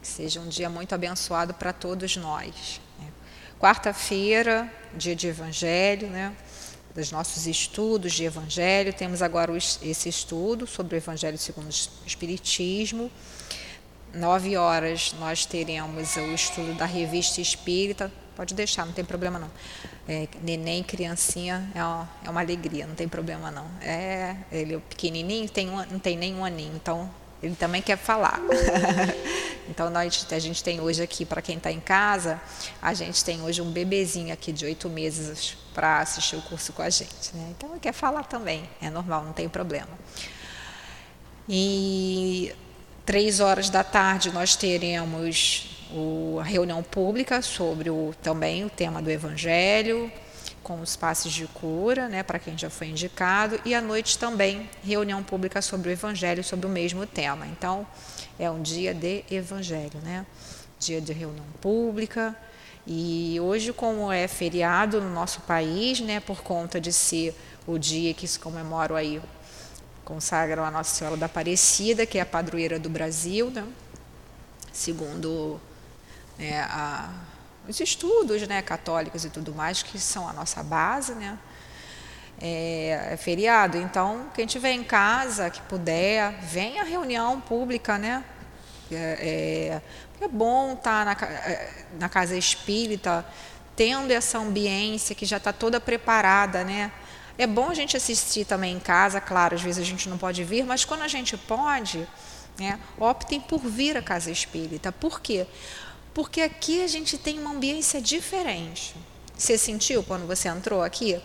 Que seja um dia muito abençoado para todos nós. Né? Quarta-feira, dia de Evangelho, né? dos nossos estudos de Evangelho. Temos agora esse estudo sobre o Evangelho segundo o Espiritismo. Nove horas nós teremos o estudo da revista Espírita. Pode deixar, não tem problema não. É, neném, criancinha, é uma, é uma alegria, não tem problema não. É, ele é pequenininho, tem um, não tem nem um aninho, então ele também quer falar. então nós, a gente tem hoje aqui, para quem está em casa, a gente tem hoje um bebezinho aqui de oito meses para assistir o curso com a gente. Né? Então ele quer falar também, é normal, não tem problema. E três horas da tarde nós teremos a reunião pública sobre o, também o tema do Evangelho, com os passes de cura, né, para quem já foi indicado, e à noite também reunião pública sobre o Evangelho, sobre o mesmo tema. Então, é um dia de Evangelho, né? dia de reunião pública. E hoje, como é feriado no nosso país, né, por conta de ser o dia que se comemora aí, consagram a Nossa Senhora da Aparecida, que é a padroeira do Brasil, né, segundo né, a os estudos né, católicos e tudo mais, que são a nossa base, né? É, é, feriado. Então, quem tiver em casa, que puder, venha à reunião pública, né? É, é, é bom estar na, é, na casa espírita, tendo essa ambiência que já está toda preparada, né? É bom a gente assistir também em casa, claro, às vezes a gente não pode vir, mas quando a gente pode, né, optem por vir à casa espírita. Por quê? Porque aqui a gente tem uma ambiência diferente. Você sentiu quando você entrou aqui?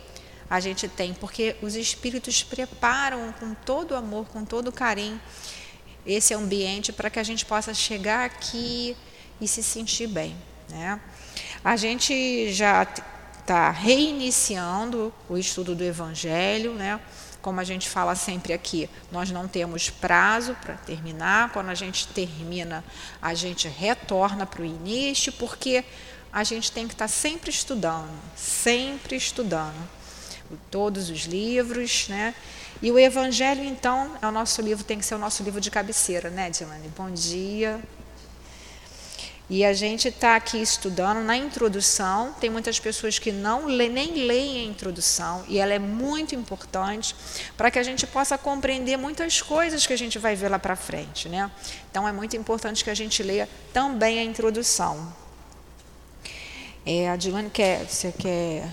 A gente tem, porque os espíritos preparam com todo amor, com todo carinho, esse ambiente para que a gente possa chegar aqui e se sentir bem. Né? A gente já está reiniciando o estudo do Evangelho, né? Como a gente fala sempre aqui, nós não temos prazo para terminar. Quando a gente termina, a gente retorna para o início, porque a gente tem que estar tá sempre estudando, sempre estudando. Todos os livros, né? E o Evangelho, então, é o nosso livro, tem que ser o nosso livro de cabeceira, né, Dilane? Bom dia. E a gente está aqui estudando na introdução. Tem muitas pessoas que não lê, nem leem a introdução, e ela é muito importante para que a gente possa compreender muitas coisas que a gente vai ver lá para frente. Né? Então é muito importante que a gente leia também a introdução. É, a Dilane quer. Você quer.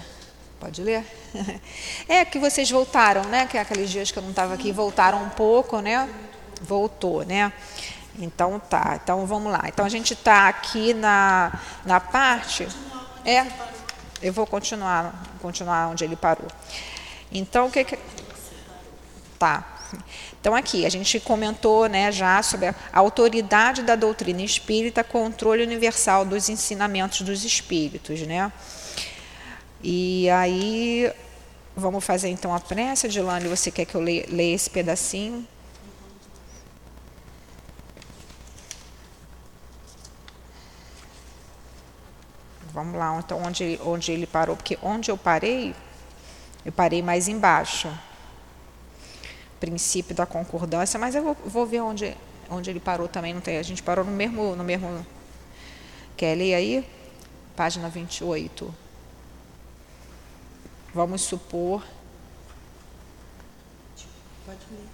Pode ler? É que vocês voltaram, né? Que é aqueles dias que eu não estava aqui, voltaram um pouco, né? Voltou, né? Então tá, então vamos lá. Então a gente está aqui na, na parte. É, eu vou continuar, continuar onde ele parou. Então o que, que tá? Então aqui a gente comentou, né, já sobre a autoridade da doutrina espírita, controle universal dos ensinamentos dos espíritos, né? E aí vamos fazer então a prece, Dilane, você quer que eu leia, leia esse pedacinho? Vamos lá, então onde, onde ele parou, porque onde eu parei, eu parei mais embaixo. Princípio da concordância, mas eu vou, vou ver onde, onde ele parou também, não tem. A gente parou no mesmo. No mesmo quer ler aí? Página 28. Vamos supor. Pode ler.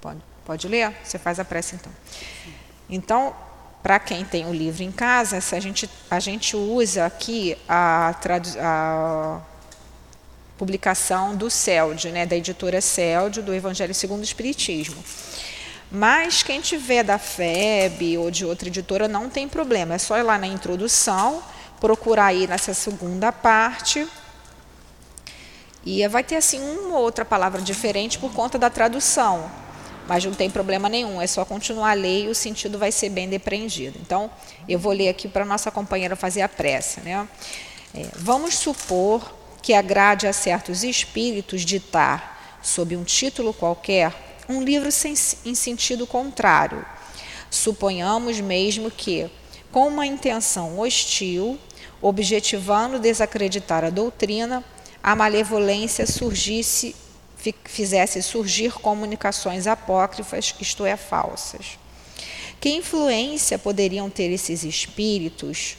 Pode, pode ler? Você faz a prece então. Então, para quem tem o livro em casa, a gente, a gente usa aqui a, a publicação do CELD, né, da editora CELD, do Evangelho segundo o Espiritismo. Mas quem tiver da FEB ou de outra editora não tem problema, é só ir lá na introdução, procurar aí nessa segunda parte. E vai ter assim uma ou outra palavra diferente por conta da tradução mas não tem problema nenhum, é só continuar a ler e o sentido vai ser bem depreendido. Então, eu vou ler aqui para a nossa companheira fazer a prece. Né? É, vamos supor que agrade a certos espíritos ditar, sob um título qualquer, um livro sem, em sentido contrário. Suponhamos mesmo que, com uma intenção hostil, objetivando desacreditar a doutrina, a malevolência surgisse fizesse surgir comunicações apócrifas, isto é, falsas. Que influência poderiam ter esses espíritos,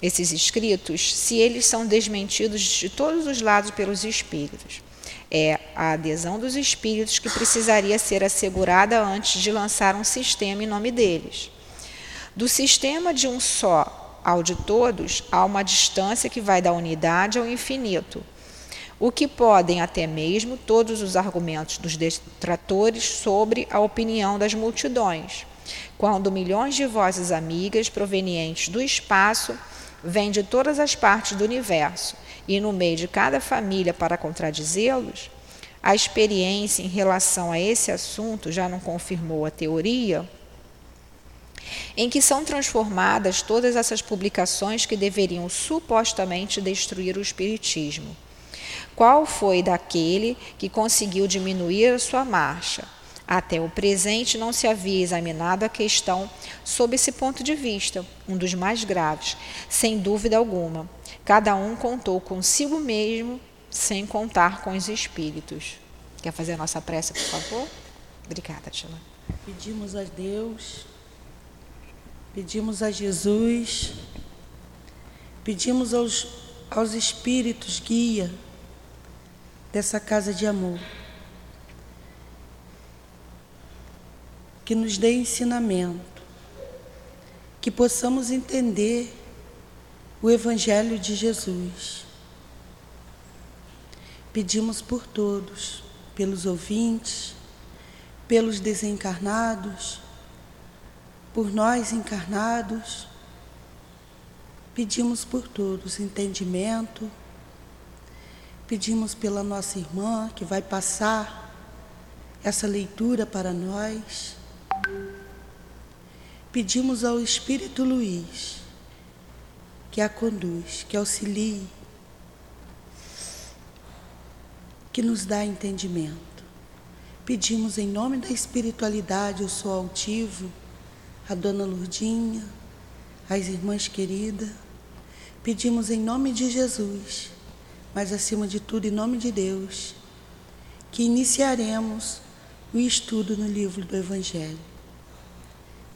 esses escritos, se eles são desmentidos de todos os lados pelos espíritos? É a adesão dos espíritos que precisaria ser assegurada antes de lançar um sistema em nome deles. Do sistema de um só ao de todos, há uma distância que vai da unidade ao infinito o que podem até mesmo todos os argumentos dos detratores sobre a opinião das multidões, quando milhões de vozes amigas provenientes do espaço vêm de todas as partes do universo, e no meio de cada família para contradizê-los, a experiência em relação a esse assunto já não confirmou a teoria? Em que são transformadas todas essas publicações que deveriam supostamente destruir o Espiritismo qual foi daquele que conseguiu diminuir a sua marcha. Até o presente não se havia examinado a questão sob esse ponto de vista, um dos mais graves, sem dúvida alguma. Cada um contou consigo mesmo, sem contar com os espíritos. Quer fazer a nossa prece, por favor? Obrigada, Tila. Pedimos a Deus, pedimos a Jesus, pedimos aos, aos espíritos guia dessa casa de amor. Que nos dê ensinamento, que possamos entender o Evangelho de Jesus. Pedimos por todos, pelos ouvintes, pelos desencarnados, por nós encarnados. Pedimos por todos entendimento Pedimos pela nossa irmã que vai passar essa leitura para nós. Pedimos ao Espírito Luiz que a conduz, que auxilie, que nos dá entendimento. Pedimos em nome da espiritualidade, eu sou altivo, a dona Lurdinha, as irmãs queridas. Pedimos em nome de Jesus mas acima de tudo, em nome de Deus, que iniciaremos o estudo no livro do Evangelho.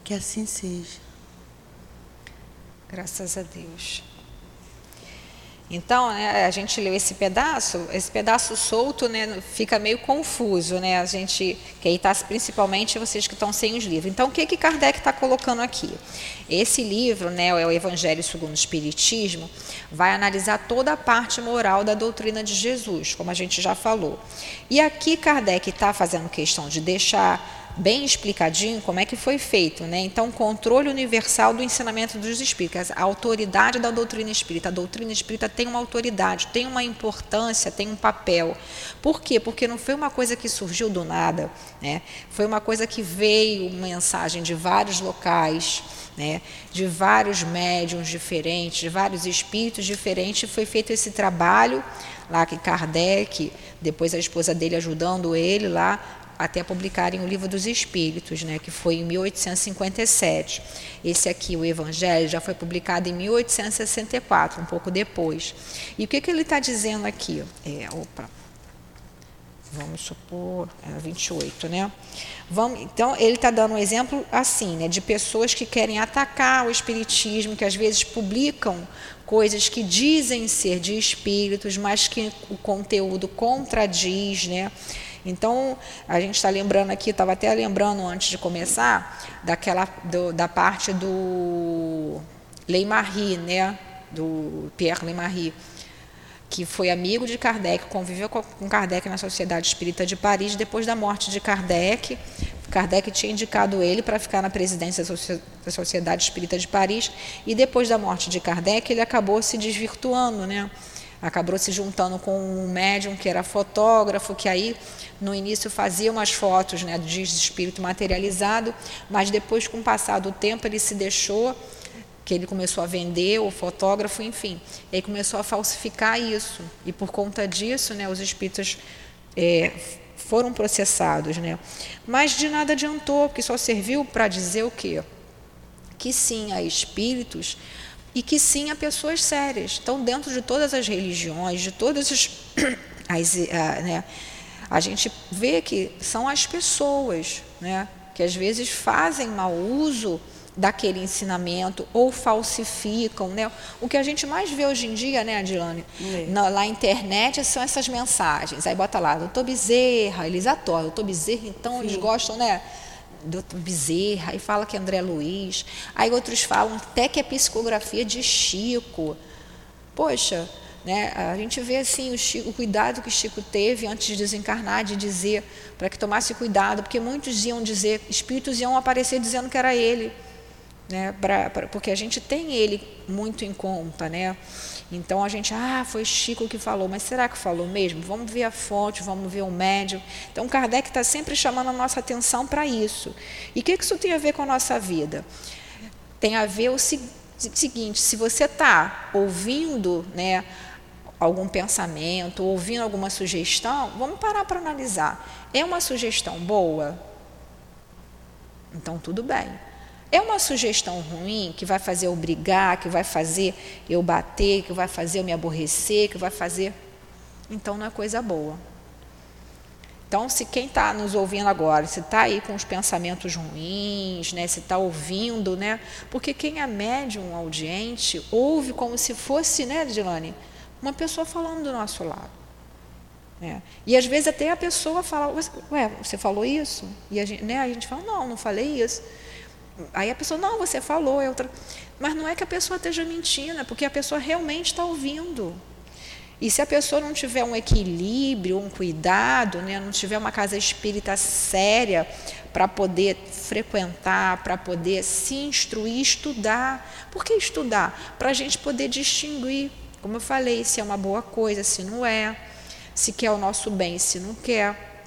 Que assim seja. Graças a Deus. Então, né, a gente leu esse pedaço, esse pedaço solto, né, fica meio confuso, né? A gente, que aí está principalmente vocês que estão sem os livros. Então, o que que Kardec está colocando aqui? Esse livro, né, o Evangelho segundo o Espiritismo, vai analisar toda a parte moral da doutrina de Jesus, como a gente já falou. E aqui Kardec está fazendo questão de deixar bem explicadinho como é que foi feito. Né? Então, controle universal do ensinamento dos espíritas, a autoridade da doutrina espírita. A doutrina espírita tem uma autoridade, tem uma importância, tem um papel. Por quê? Porque não foi uma coisa que surgiu do nada, né? foi uma coisa que veio mensagem de vários locais. Né, de vários médiums diferentes, de vários espíritos diferentes, foi feito esse trabalho lá que Kardec, depois a esposa dele ajudando ele lá, até publicarem o Livro dos Espíritos, né, que foi em 1857. Esse aqui, o Evangelho, já foi publicado em 1864, um pouco depois. E o que, que ele está dizendo aqui? É, opa, vamos supor, é 28, né? Vamos, então, ele está dando um exemplo assim, né, de pessoas que querem atacar o Espiritismo, que às vezes publicam coisas que dizem ser de espíritos, mas que o conteúdo contradiz, né? Então, a gente está lembrando aqui, estava até lembrando antes de começar, daquela do, da parte do Leimarie, né? do Pierre Leimarie, que foi amigo de Kardec, conviveu com Kardec na Sociedade Espírita de Paris depois da morte de Kardec. Kardec tinha indicado ele para ficar na presidência da Sociedade Espírita de Paris e depois da morte de Kardec ele acabou se desvirtuando, né? Acabou se juntando com um médium que era fotógrafo, que aí no início fazia umas fotos né, de espírito materializado, mas depois, com o passar do tempo, ele se deixou, que ele começou a vender, o fotógrafo, enfim, ele começou a falsificar isso. E por conta disso, né, os espíritos é, foram processados. Né? Mas de nada adiantou, porque só serviu para dizer o quê? Que sim, há espíritos e que sim a pessoas sérias. Então, dentro de todas as religiões, de todas as, as a, né, a gente vê que são as pessoas, né, que às vezes fazem mau uso daquele ensinamento ou falsificam, né? O que a gente mais vê hoje em dia, né, Adilane, é. na, na internet são essas mensagens. Aí bota lá, doutor Bezerra, eles atoram, doutor Bezerra, então Sim. eles gostam, né? Doutor Bezerra, aí fala que é André Luiz, aí outros falam até que é psicografia de Chico. Poxa, né? A gente vê assim o, Chico, o, cuidado que Chico teve antes de desencarnar, de dizer para que tomasse cuidado, porque muitos iam dizer, espíritos iam aparecer dizendo que era ele né? Pra, pra, porque a gente tem ele muito em conta, né? Então a gente, ah, foi Chico que falou, mas será que falou mesmo? Vamos ver a fonte, vamos ver o médium. Então Kardec está sempre chamando a nossa atenção para isso. E o que, que isso tem a ver com a nossa vida? Tem a ver o seguinte: se você está ouvindo, né? algum pensamento, ouvindo alguma sugestão, vamos parar para analisar. É uma sugestão boa? Então, tudo bem. É uma sugestão ruim que vai fazer eu brigar, que vai fazer eu bater, que vai fazer eu me aborrecer, que vai fazer. Então não é coisa boa. Então, se quem está nos ouvindo agora, se está aí com os pensamentos ruins, né, se está ouvindo, né, porque quem é médium, audiente, ouve como se fosse, né, Dilane, uma pessoa falando do nosso lado. Né? E às vezes até a pessoa fala, ué, você falou isso? E a gente, né, a gente fala, não, não falei isso. Aí a pessoa, não, você falou, é outra. Mas não é que a pessoa esteja mentindo, é porque a pessoa realmente está ouvindo. E se a pessoa não tiver um equilíbrio, um cuidado, né, não tiver uma casa espírita séria para poder frequentar, para poder se instruir, estudar. Por que estudar? Para a gente poder distinguir, como eu falei, se é uma boa coisa, se não é, se quer o nosso bem, se não quer.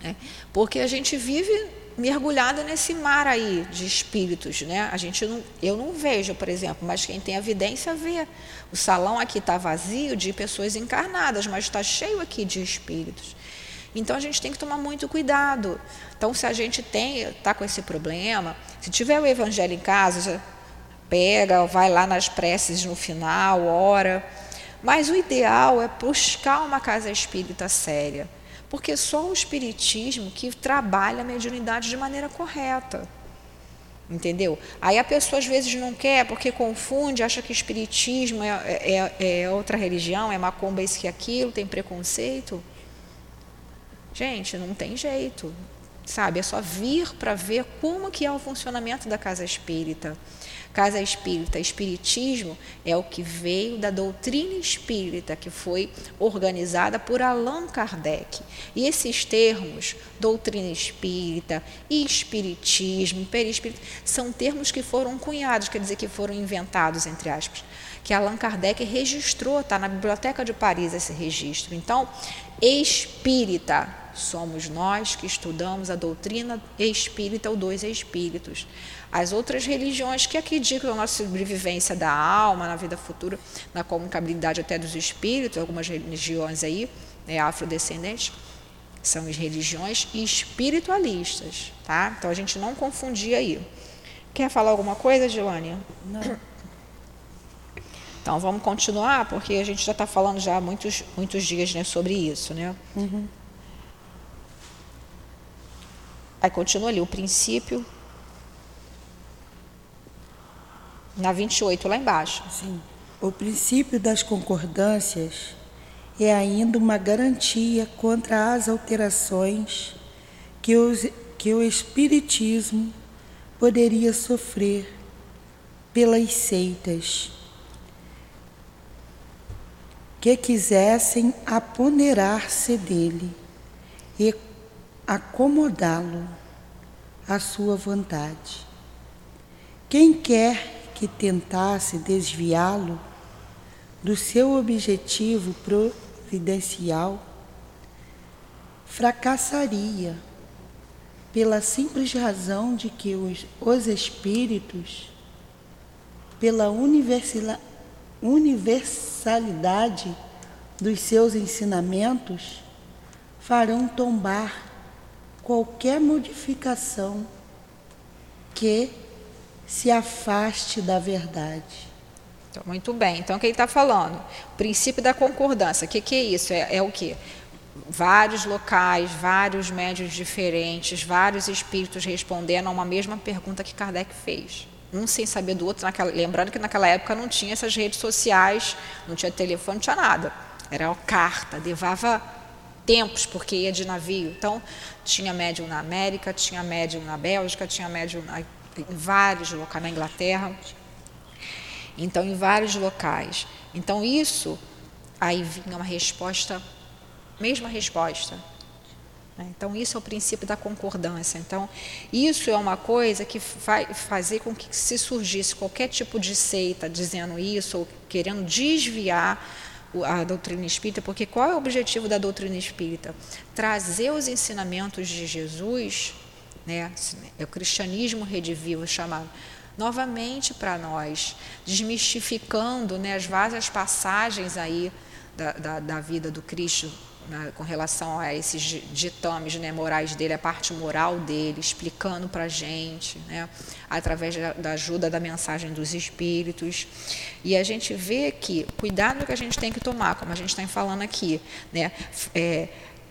Né? Porque a gente vive mergulhada nesse mar aí de espíritos, né? A gente não, eu não vejo, por exemplo, mas quem tem evidência vê. O salão aqui está vazio de pessoas encarnadas, mas está cheio aqui de espíritos. Então a gente tem que tomar muito cuidado. Então, se a gente tem, está com esse problema, se tiver o evangelho em casa, pega, vai lá nas preces no final, ora. Mas o ideal é buscar uma casa espírita séria porque só o espiritismo que trabalha a mediunidade de maneira correta. Entendeu? Aí a pessoa às vezes não quer porque confunde, acha que espiritismo é, é, é outra religião, é macumba isso que aquilo, tem preconceito. Gente, não tem jeito, sabe? É só vir para ver como que é o funcionamento da casa espírita. Casa espírita, espiritismo é o que veio da doutrina espírita, que foi organizada por Allan Kardec. E esses termos, doutrina espírita, espiritismo, perispírito, são termos que foram cunhados, quer dizer, que foram inventados, entre aspas, que Allan Kardec registrou, está na Biblioteca de Paris esse registro. Então, espírita, somos nós que estudamos a doutrina espírita ou dois espíritos. As outras religiões que acreditam na sobrevivência da alma, na vida futura, na comunicabilidade até dos espíritos, algumas religiões aí, né, afrodescendentes, são as religiões espiritualistas, tá? Então a gente não confundir aí. Quer falar alguma coisa, Gilane? Não. Então vamos continuar, porque a gente já está falando já há muitos, muitos dias né, sobre isso, né? Uhum. Aí continua ali, o princípio Na 28, lá embaixo. Sim. O princípio das concordâncias é ainda uma garantia contra as alterações que, os, que o Espiritismo poderia sofrer pelas seitas que quisessem apoderar-se dele e acomodá-lo à sua vontade. Quem quer que tentasse desviá-lo do seu objetivo providencial fracassaria pela simples razão de que os, os espíritos, pela universalidade dos seus ensinamentos, farão tombar qualquer modificação que se afaste da verdade. Então, muito bem. Então, o que ele está falando? O princípio da concordância. O que, que é isso? É, é o quê? vários locais, vários médios diferentes, vários espíritos respondendo a uma mesma pergunta que Kardec fez. Um sem saber do outro, naquela, lembrando que naquela época não tinha essas redes sociais, não tinha telefone, não tinha nada. Era carta, levava tempos, porque ia de navio. Então, tinha médium na América, tinha médium na Bélgica, tinha médium na, em vários locais, na Inglaterra. Então, em vários locais. Então, isso, aí vinha uma resposta mesma resposta. Né? Então, isso é o princípio da concordância. Então, isso é uma coisa que vai fazer com que se surgisse qualquer tipo de seita dizendo isso, ou querendo desviar a doutrina espírita, porque qual é o objetivo da doutrina espírita? Trazer os ensinamentos de Jesus, né, é o cristianismo redivivo chamado, novamente para nós, desmistificando né, as várias passagens aí da, da, da vida do Cristo né, com relação a esses ditames né, morais dele, a parte moral dele, explicando para a gente, né, através da, da, ajuda da mensagem dos espíritos. E a gente vê que, cuidado que a gente tem que tomar, como a gente está falando aqui, né, é,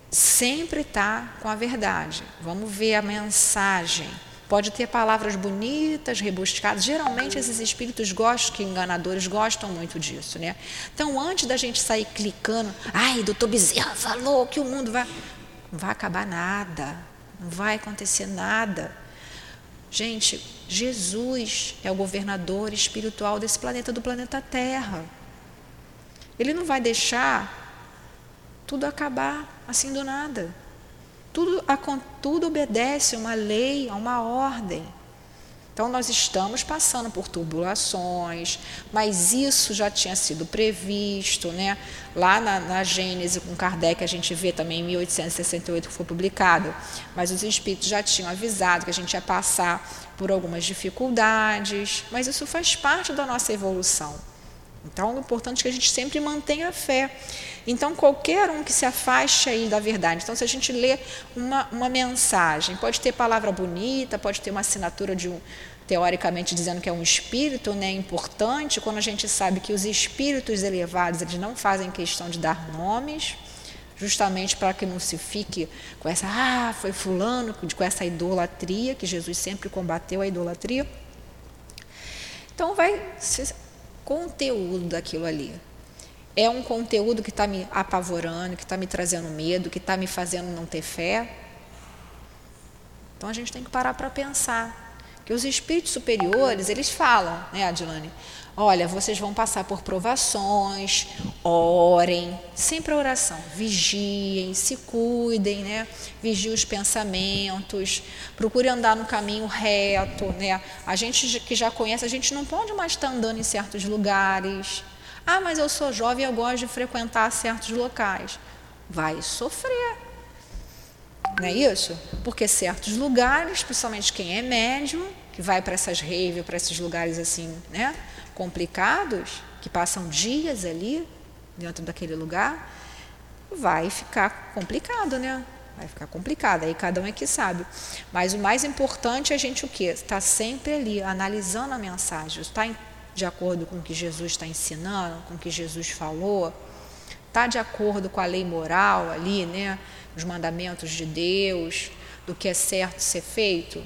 sempre está com a verdade. Vamos ver a mensagem Pode ter palavras bonitas, rebuscadas. Geralmente esses espíritos gostam, que enganadores gostam muito disso, né? Então, antes da gente sair clicando, ai, doutor Bezerra falou que o mundo vai. Não vai acabar nada. Não vai acontecer nada. Gente, Jesus é o governador espiritual desse planeta, do planeta Terra. Ele não vai deixar tudo acabar assim do nada. Tudo, tudo obedece a uma lei, a uma ordem. Então, nós estamos passando por turbulações, mas isso já tinha sido previsto. Né? Lá na, na Gênese, com Kardec, a gente vê também em 1868 que foi publicado, mas os espíritos já tinham avisado que a gente ia passar por algumas dificuldades, mas isso faz parte da nossa evolução. Então, o importante é que a gente sempre mantenha a fé. Então, qualquer um que se afaste aí da verdade. Então, se a gente lê uma, uma mensagem, pode ter palavra bonita, pode ter uma assinatura de um, teoricamente dizendo que é um espírito né, importante, quando a gente sabe que os espíritos elevados eles não fazem questão de dar nomes, justamente para que não se fique com essa, ah, foi fulano, com essa idolatria, que Jesus sempre combateu a idolatria. Então, vai conteúdo daquilo ali. É um conteúdo que está me apavorando, que está me trazendo medo, que está me fazendo não ter fé. Então a gente tem que parar para pensar que os espíritos superiores eles falam, né, Adilane? Olha, vocês vão passar por provações, orem, sempre a oração, vigiem, se cuidem, né? Vigiem os pensamentos, procure andar no caminho reto, né? A gente que já conhece, a gente não pode mais estar andando em certos lugares. Ah, mas eu sou jovem, eu gosto de frequentar certos locais. Vai sofrer. Não é isso? Porque certos lugares, principalmente quem é médium, que vai para essas raves, para esses lugares assim, né? complicados, que passam dias ali dentro daquele lugar, vai ficar complicado, né? Vai ficar complicado, aí cada um é que sabe. Mas o mais importante é a gente o quê? Estar sempre ali, analisando a mensagem, está de acordo com o que Jesus está ensinando, com o que Jesus falou, está de acordo com a lei moral ali, né? Os mandamentos de Deus, do que é certo ser feito.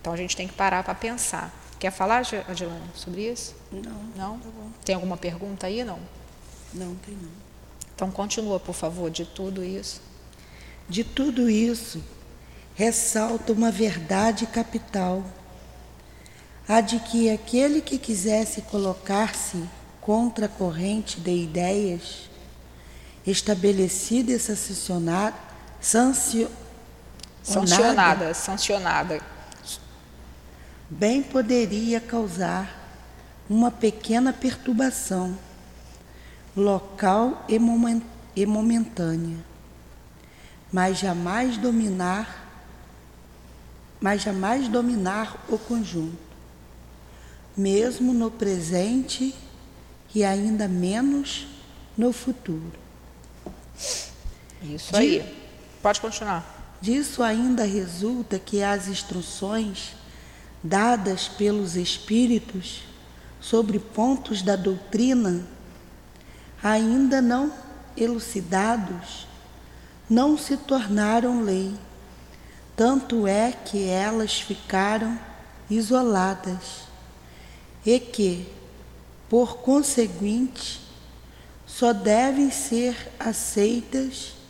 Então a gente tem que parar para pensar. Quer falar, Adilane, sobre isso? Não. Não? Tá tem alguma pergunta aí? Não? Não, tem não. Então continua, por favor, de tudo isso. De tudo isso, ressalta uma verdade capital, a de que aquele que quisesse colocar-se contra a corrente de ideias estabelecida e sancionada, sancionada, sancionada bem poderia causar uma pequena perturbação local e momentânea, mas jamais dominar, mas jamais dominar o conjunto, mesmo no presente e ainda menos no futuro. Isso aí. Pode continuar. Disso ainda resulta que as instruções dadas pelos Espíritos sobre pontos da doutrina ainda não elucidados não se tornaram lei, tanto é que elas ficaram isoladas e que, por conseguinte, só devem ser aceitas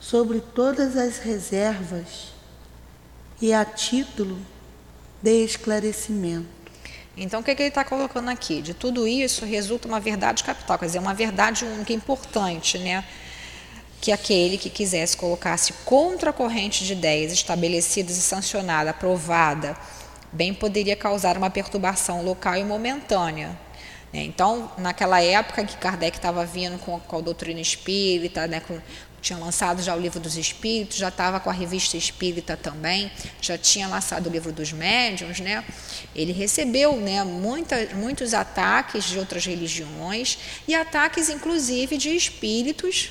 sobre todas as reservas e a título de esclarecimento. Então, o que, é que ele está colocando aqui? De tudo isso resulta uma verdade capital, quer dizer, uma verdade única importante, né? Que aquele que quisesse colocar-se contra a corrente de ideias estabelecidas e sancionada, aprovada, bem poderia causar uma perturbação local e momentânea. Né? Então, naquela época que Kardec estava vindo com, com a doutrina espírita, né, com, tinha lançado já o livro dos espíritos, já estava com a revista espírita também, já tinha lançado o livro dos médiuns, né? Ele recebeu, né, muita, muitos ataques de outras religiões e ataques, inclusive, de espíritos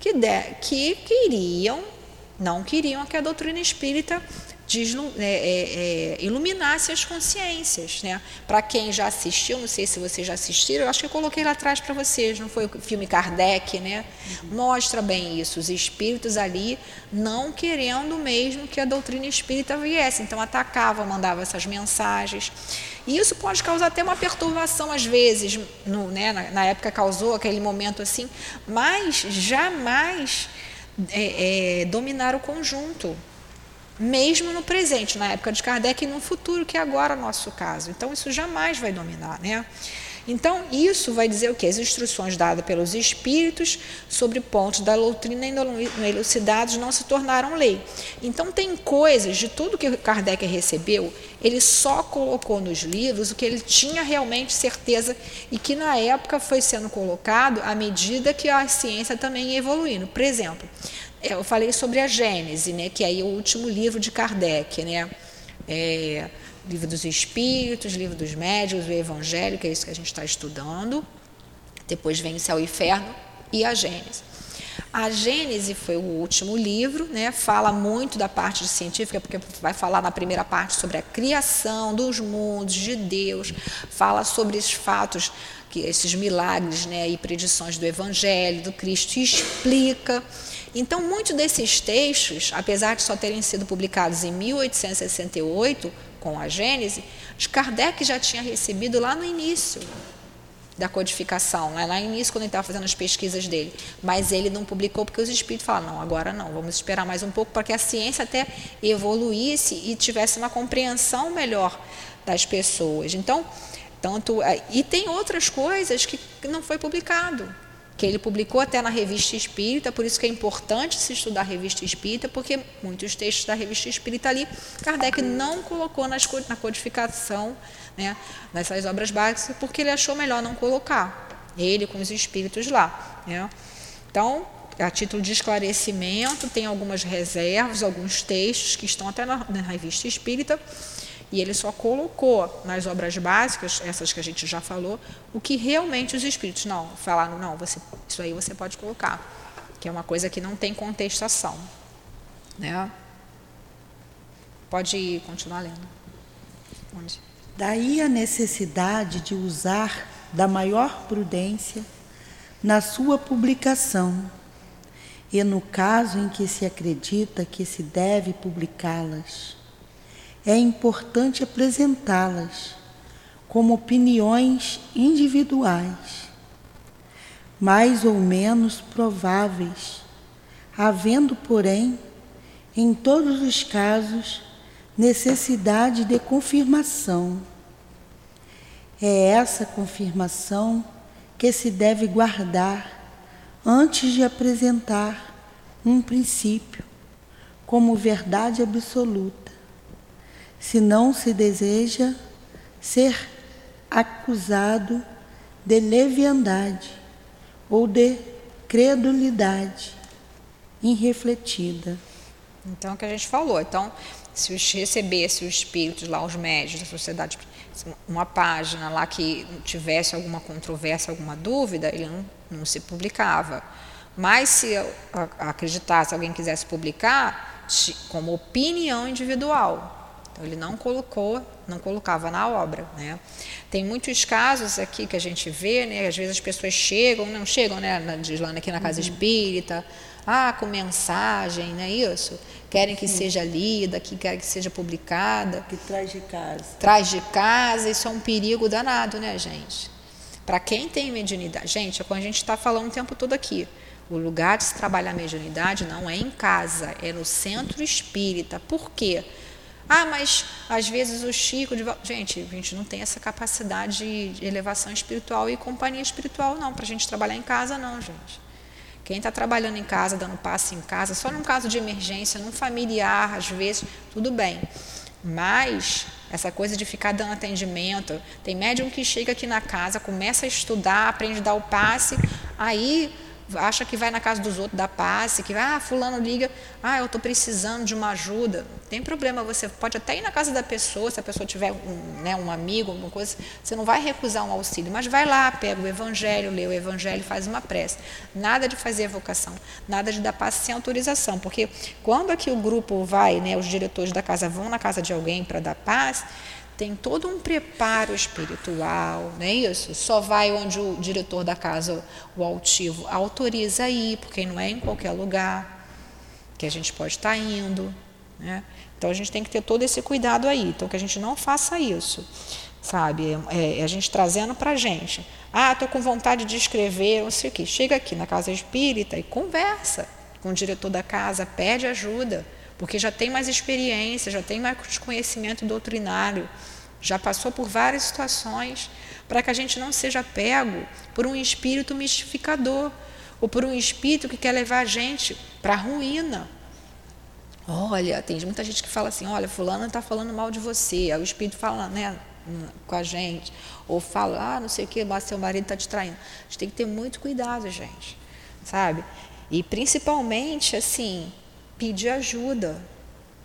que, de, que queriam, não queriam que a doutrina espírita é, é, é, iluminasse as consciências. Né? Para quem já assistiu, não sei se vocês já assistiram, eu acho que eu coloquei lá atrás para vocês, não foi o filme Kardec, né? Uhum. Mostra bem isso, os espíritos ali não querendo mesmo que a doutrina espírita viesse, então atacava, mandava essas mensagens. E isso pode causar até uma perturbação às vezes, no, né? na, na época causou aquele momento assim, mas jamais é, é, dominar o conjunto mesmo no presente, na época de Kardec, e no futuro, que é agora nosso caso. Então, isso jamais vai dominar. Né? Então, isso vai dizer o que? As instruções dadas pelos espíritos sobre pontos da doutrina ainda elucidados não se tornaram lei. Então, tem coisas de tudo que Kardec recebeu, ele só colocou nos livros o que ele tinha realmente certeza e que na época foi sendo colocado à medida que a ciência também ia evoluindo. Por exemplo, eu falei sobre a Gênese, né, que é o último livro de Kardec, né? É, livro dos Espíritos, livro dos Médios, o Evangelho, que é isso que a gente está estudando. Depois vem o Céu e Inferno e a Gênese. A Gênese foi o último livro, né? fala muito da parte científica, porque vai falar na primeira parte sobre a criação dos mundos, de Deus, fala sobre esses fatos, que esses milagres né? e predições do Evangelho, do Cristo, explica então, muitos desses textos, apesar de só terem sido publicados em 1868, com a Gênese, Kardec já tinha recebido lá no início da codificação, lá no início, quando ele estava fazendo as pesquisas dele. Mas ele não publicou porque os espíritos falaram: não, agora não, vamos esperar mais um pouco para que a ciência até evoluísse e tivesse uma compreensão melhor das pessoas. Então, tanto. Eh, e tem outras coisas que não foi publicado que ele publicou até na Revista Espírita, por isso que é importante se estudar a Revista Espírita, porque muitos textos da Revista Espírita ali, Kardec não colocou nas, na codificação, né, nessas obras básicas, porque ele achou melhor não colocar, ele com os espíritos lá. Né. Então, a título de esclarecimento, tem algumas reservas, alguns textos que estão até na, na Revista Espírita, e ele só colocou nas obras básicas, essas que a gente já falou, o que realmente os espíritos não falaram, não, você, isso aí você pode colocar, que é uma coisa que não tem contestação. Né? Pode continuar lendo. Onde? Daí a necessidade de usar da maior prudência na sua publicação e no caso em que se acredita que se deve publicá-las é importante apresentá-las como opiniões individuais, mais ou menos prováveis, havendo, porém, em todos os casos, necessidade de confirmação. É essa confirmação que se deve guardar antes de apresentar um princípio como verdade absoluta se não se deseja ser acusado de leviandade ou de credulidade irrefletida. Então, é o que a gente falou. Então, se recebesse os espíritos lá, os médios da sociedade, uma página lá que tivesse alguma controvérsia, alguma dúvida, ele não, não se publicava. Mas se acreditasse, alguém quisesse publicar, como opinião individual, Então, ele não colocou, não colocava na obra. Né? Tem muitos casos aqui que a gente vê, né? às vezes as pessoas chegam, não chegam, né, na, aqui na casa uhum. espírita, ah, com mensagem, não é isso? Querem que Sim. seja lida, que querem que seja publicada. Que traz de casa. Traz de casa, isso é um perigo danado, né, gente? Para quem tem mediunidade. Gente, é quando a gente está falando o tempo todo aqui. O lugar de se trabalhar a mediunidade não é em casa, é no centro espírita. Por quê? Ah, mas às vezes o Chico. De... Gente, a gente não tem essa capacidade de elevação espiritual e companhia espiritual, não, para a gente trabalhar em casa, não, gente. Quem está trabalhando em casa, dando passe em casa, só num caso de emergência, num familiar, às vezes, tudo bem. Mas essa coisa de ficar dando atendimento, tem médium que chega aqui na casa, começa a estudar, aprende a dar o passe, aí acha que vai na casa dos outros dar passe, que ah, fulano liga, ah, eu estou precisando de uma ajuda. Não tem problema, você pode até ir na casa da pessoa, se a pessoa tiver um, né, um amigo, alguma coisa, você não vai recusar um auxílio, mas vai lá, pega o evangelho, lê o evangelho, faz uma prece. Nada de fazer evocação, nada de dar passe sem autorização, porque quando aqui o grupo vai, né, os diretores da casa vão na casa de alguém para dar passe, tem todo um preparo espiritual, não é isso? Só vai onde o diretor da casa, o altivo, autoriza a ir, porque não é em qualquer lugar que a gente pode estar indo. Né? Então a gente tem que ter todo esse cuidado aí, então que a gente não faça isso, sabe? É, é a gente trazendo para gente. Ah, estou com vontade de escrever, não sei o quê. Chega aqui na casa espírita e conversa com o diretor da casa, pede ajuda porque já tem mais experiência, já tem mais conhecimento doutrinário, já passou por várias situações, para que a gente não seja pego por um espírito mistificador, ou por um espírito que quer levar a gente para a ruína. Olha, tem muita gente que fala assim, olha, fulano está falando mal de você, aí o espírito fala, né, com a gente, ou fala, ah, não sei o que, mas seu marido está te traindo. A gente tem que ter muito cuidado, gente, sabe? E principalmente, assim, pedir ajuda.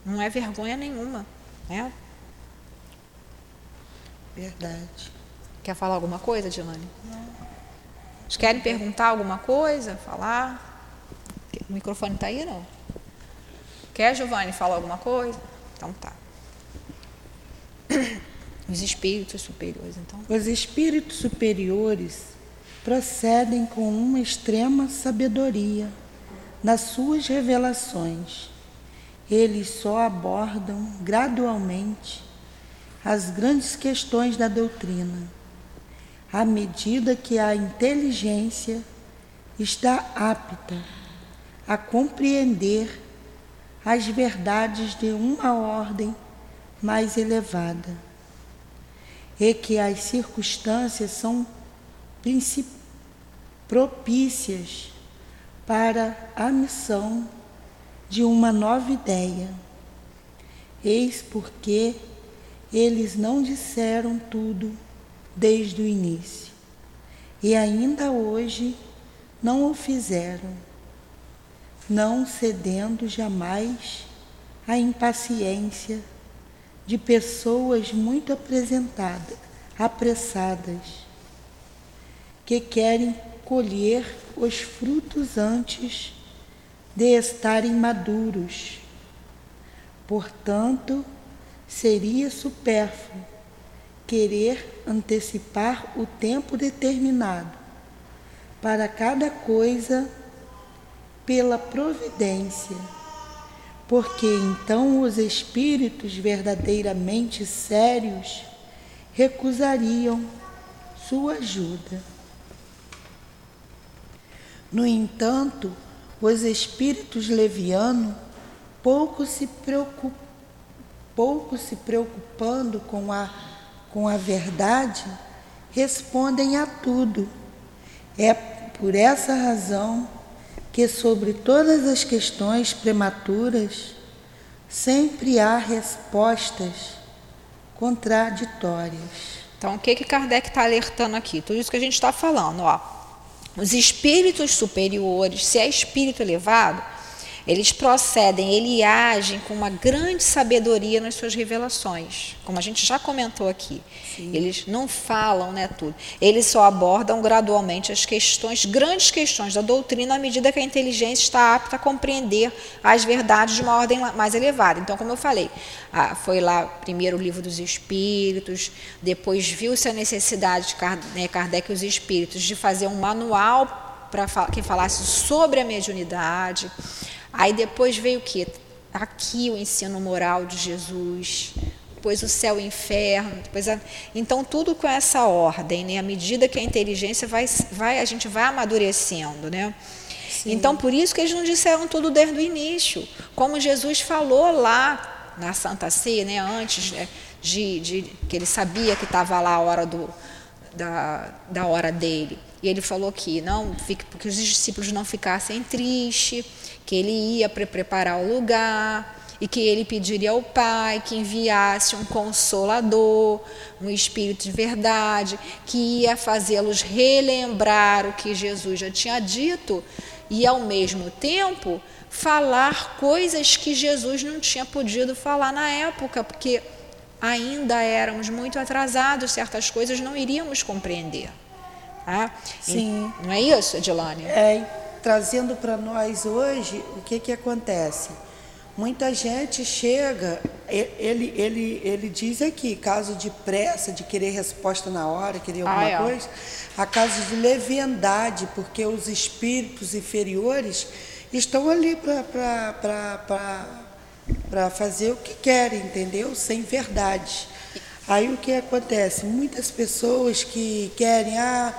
Não é vergonha nenhuma. Né? Verdade. Quer falar alguma coisa, Dilane? Não. Vocês querem perguntar alguma coisa? Falar? O microfone está aí, não? Quer, Giovanni, falar alguma coisa? Então tá. Os espíritos superiores, então. Os espíritos superiores procedem com uma extrema sabedoria nas suas revelações. Eles só abordam gradualmente as grandes questões da doutrina, à medida que a inteligência está apta a compreender as verdades de uma ordem mais elevada e que as circunstâncias são propícias para a missão de uma nova ideia. Eis porque eles não disseram tudo desde o início, e ainda hoje não o fizeram, não cedendo jamais à impaciência de pessoas muito apresentadas, apressadas, que querem colher os frutos antes de estarem maduros. Portanto, seria supérfluo querer antecipar o tempo determinado para cada coisa pela providência, porque então os espíritos verdadeiramente sérios recusariam sua ajuda. No entanto, os espíritos levianos, pouco se, preocup, pouco se preocupando com a, com a verdade, respondem a tudo. É por essa razão que, sobre todas as questões prematuras, sempre há respostas contraditórias. Então, o que, que Kardec está alertando aqui? Tudo isso que a gente está falando, ó os espíritos superiores, se é espírito elevado, eles procedem, ele agem com uma grande sabedoria nas suas revelações, como a gente já comentou aqui. Sim. Eles não falam, né, tudo. Eles só abordam gradualmente as questões, grandes questões da doutrina à medida que a inteligência está apta a compreender as verdades de uma ordem mais elevada. Então, como eu falei, foi lá primeiro o livro dos espíritos, depois viu-se a necessidade de né, Kardec e os espíritos de fazer um manual para que falasse sobre a mediunidade. Aí depois veio o que? Aqui o ensino moral de Jesus, depois o céu e o inferno, depois a... então tudo com essa ordem, né? À medida que a inteligência vai, vai a gente vai amadurecendo, né? Sim. Então por isso que eles não disseram tudo desde o início, como Jesus falou lá na Santa Ceia, né? Antes né? De, de, que ele sabia que estava lá a hora do, da, da hora dele. E ele falou que não, fique, porque os discípulos não ficassem tristes, que ele ia pre preparar o lugar e que ele pediria ao Pai que enviasse um consolador, um espírito de verdade, que ia fazê-los relembrar o que Jesus já tinha dito e ao mesmo tempo falar coisas que Jesus não tinha podido falar na época, porque ainda éramos muito atrasados, certas coisas não iríamos compreender. Tá? Sim. E, não é isso, Edilane? É, trazendo para nós hoje, o que, que acontece? Muita gente chega, ele, ele, ele diz aqui, caso de pressa, de querer resposta na hora, querer alguma ah, é. coisa, a caso de leviandade, porque os espíritos inferiores estão ali para fazer o que querem, entendeu? Sem verdade. Aí o que acontece? Muitas pessoas que querem, ah,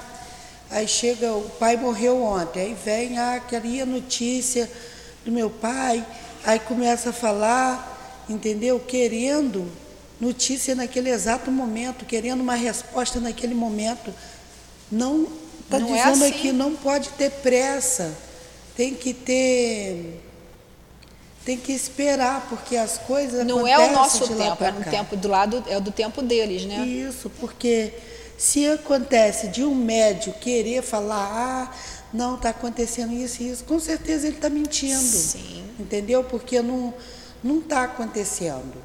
Aí chega, o pai morreu ontem, aí vem, ah, queria notícia do meu pai, aí começa a falar, entendeu? Querendo notícia naquele exato momento, querendo uma resposta naquele momento. Não está dizendo é assim. aqui, não pode ter pressa, tem que ter. Tem que esperar, porque as coisas Não é o nosso tempo, é o tempo do lado, é do tempo deles, né? Isso, porque se acontece de um médio querer falar, ah, não está acontecendo isso e isso, com certeza ele está mentindo. Sim. Entendeu? Porque não não está acontecendo.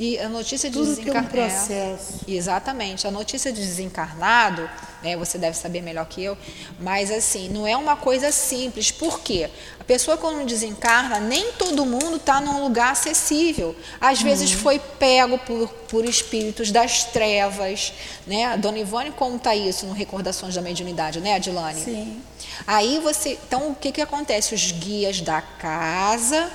E a notícia de Tudo desencarnado. Tem um processo. É, exatamente. A notícia de desencarnado, né, você deve saber melhor que eu, mas assim, não é uma coisa simples. Por quê? A pessoa quando desencarna, nem todo mundo está num lugar acessível. Às vezes uhum. foi pego por, por espíritos das trevas. Né? A dona Ivone conta isso no Recordações da Mediunidade, né, Adilane? Sim. Aí você. Então, o que, que acontece? Os guias da casa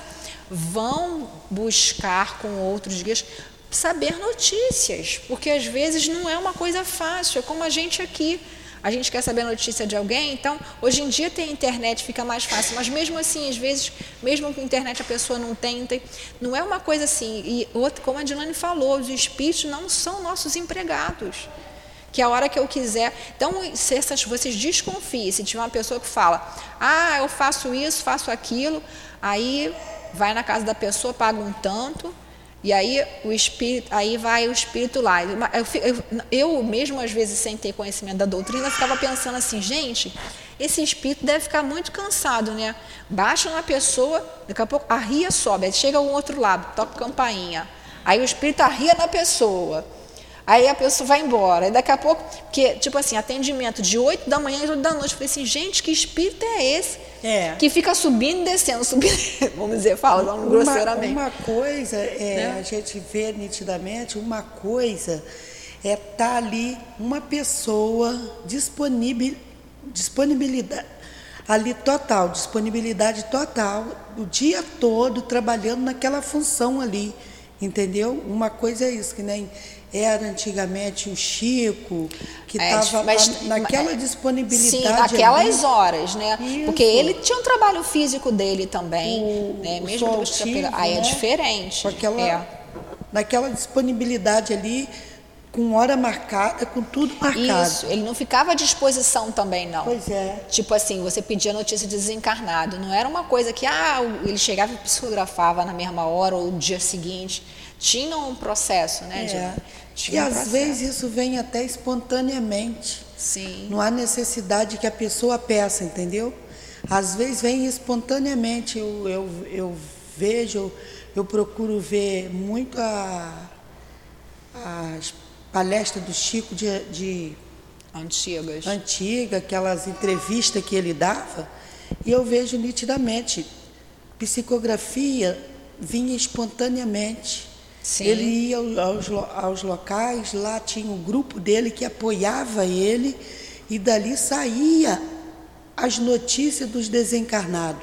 vão buscar com outros guias saber notícias, porque às vezes não é uma coisa fácil, é como a gente aqui. A gente quer saber a notícia de alguém, então hoje em dia tem internet, fica mais fácil, mas mesmo assim, às vezes, mesmo com internet a pessoa não tem não é uma coisa assim. E outro, como a Dilane falou, os espíritos não são nossos empregados que a hora que eu quiser. Então, se essas, vocês desconfiem, se tiver uma pessoa que fala, ah, eu faço isso, faço aquilo, aí vai na casa da pessoa, paga um tanto, e aí o espírito, aí vai o espírito lá. Eu, eu, eu, mesmo às vezes sem ter conhecimento da doutrina, ficava pensando assim, gente, esse espírito deve ficar muito cansado, né? Baixa uma pessoa, daqui a pouco arria sobe, aí chega um outro lado, toca campainha. Aí o espírito arria na pessoa. Aí a pessoa vai embora. E daqui a pouco, que tipo assim, atendimento de 8 da manhã e 8 da noite. Eu falei assim, gente, que espírito é esse? É. Que fica subindo e descendo, subindo, vamos dizer, fala, vamos grosseiramente. Uma coisa, é, né? a gente vê nitidamente, uma coisa é estar tá ali uma pessoa disponível, disponibilidade, ali total, disponibilidade total, o dia todo trabalhando naquela função ali, entendeu? Uma coisa é isso, que nem era antigamente o Chico, que estava é, naquela é, disponibilidade. Sim, naquelas ali. horas, né? Isso. Porque ele tinha um trabalho físico dele também. O, né? o Mesmo depois ativo, Aí é né? é diferente. Aquela, é. Naquela disponibilidade ali, com hora marcada, com tudo marcado. Isso, ele não ficava à disposição também, não. Pois é. Tipo assim, você pedia notícia de desencarnado. Não era uma coisa que, ah, ele chegava e psicografava na mesma hora ou no dia seguinte. Tinha um processo, né? É. De, e às vezes isso vem até espontaneamente. Sim. Não há necessidade que a pessoa peça, entendeu? Às vezes vem espontaneamente, eu, eu, eu vejo, eu procuro ver muito a, as palestras do Chico de, de antigas, antiga, aquelas entrevistas que ele dava, e eu vejo nitidamente psicografia vinha espontaneamente. Sim. Ele ia aos, aos locais, lá tinha um grupo dele que apoiava ele, e dali saía as notícias dos desencarnados.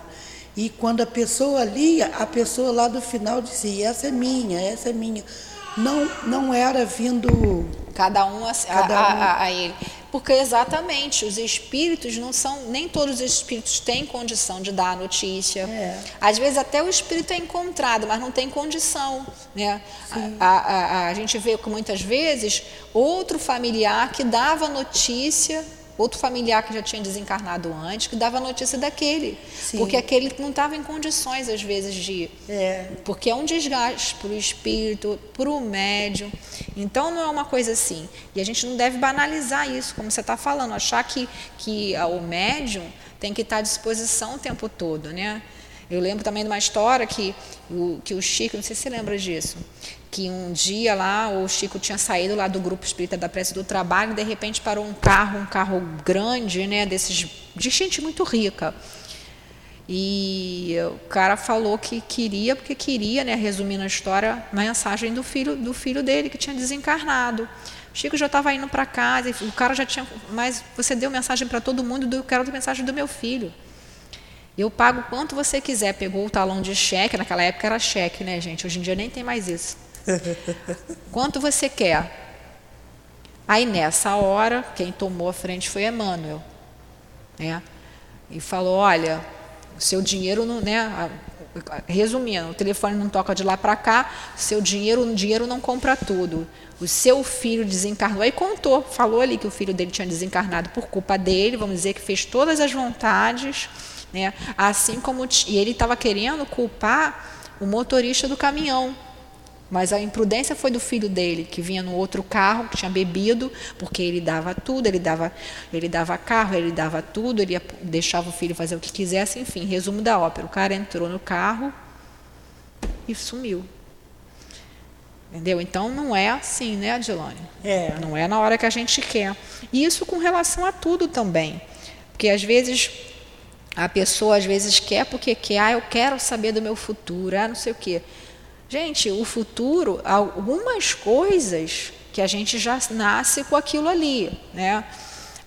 E quando a pessoa lia, a pessoa lá do final dizia: essa é minha, essa é minha. Não, não era vindo. Cada um a, cada um. a, a ele. Porque exatamente, os espíritos não são, nem todos os espíritos têm condição de dar a notícia. É. Às vezes até o espírito é encontrado, mas não tem condição. Né? A, a, a, a gente vê que muitas vezes outro familiar que dava notícia outro familiar que já tinha desencarnado antes, que dava notícia daquele. Sim. Porque aquele não estava em condições, às vezes, de. É. Porque é um desgaste para o espírito, para o médium. Então, não é uma coisa assim. E a gente não deve banalizar isso, como você está falando, achar que, que o médium tem que estar à disposição o tempo todo, né? Eu lembro também de uma história que o, que o Chico, não sei se você lembra disso, que um dia lá o Chico tinha saído lá do grupo espírita da prece do trabalho e de repente parou um carro, um carro grande, né, desses de gente muito rica. E o cara falou que queria, porque queria, né, resumindo a história, a mensagem do filho do filho dele que tinha desencarnado. O Chico já estava indo para casa, e o cara já tinha, mas você deu mensagem para todo mundo, eu quero a mensagem do meu filho. Eu pago quanto você quiser. Pegou o talão de cheque, naquela época era cheque, né, gente? Hoje em dia nem tem mais isso. Quanto você quer? Aí nessa hora, quem tomou a frente foi Emmanuel. Né? E falou: olha, o seu dinheiro não. Né, resumindo, o telefone não toca de lá para cá, seu dinheiro, dinheiro não compra tudo. O seu filho desencarnou. Aí contou, falou ali que o filho dele tinha desencarnado por culpa dele, vamos dizer que fez todas as vontades. Né? Assim como. E ele estava querendo culpar o motorista do caminhão mas a imprudência foi do filho dele, que vinha no outro carro, que tinha bebido, porque ele dava tudo, ele dava, ele dava carro, ele dava tudo, ele deixava o filho fazer o que quisesse, enfim, resumo da ópera. O cara entrou no carro e sumiu. Entendeu? Então não é assim, né, Adilane? É. Não é na hora que a gente quer. E isso com relação a tudo também. Porque às vezes a pessoa às vezes quer porque quer, ah, eu quero saber do meu futuro, ah, não sei o quê. Gente, o futuro, algumas coisas que a gente já nasce com aquilo ali, né?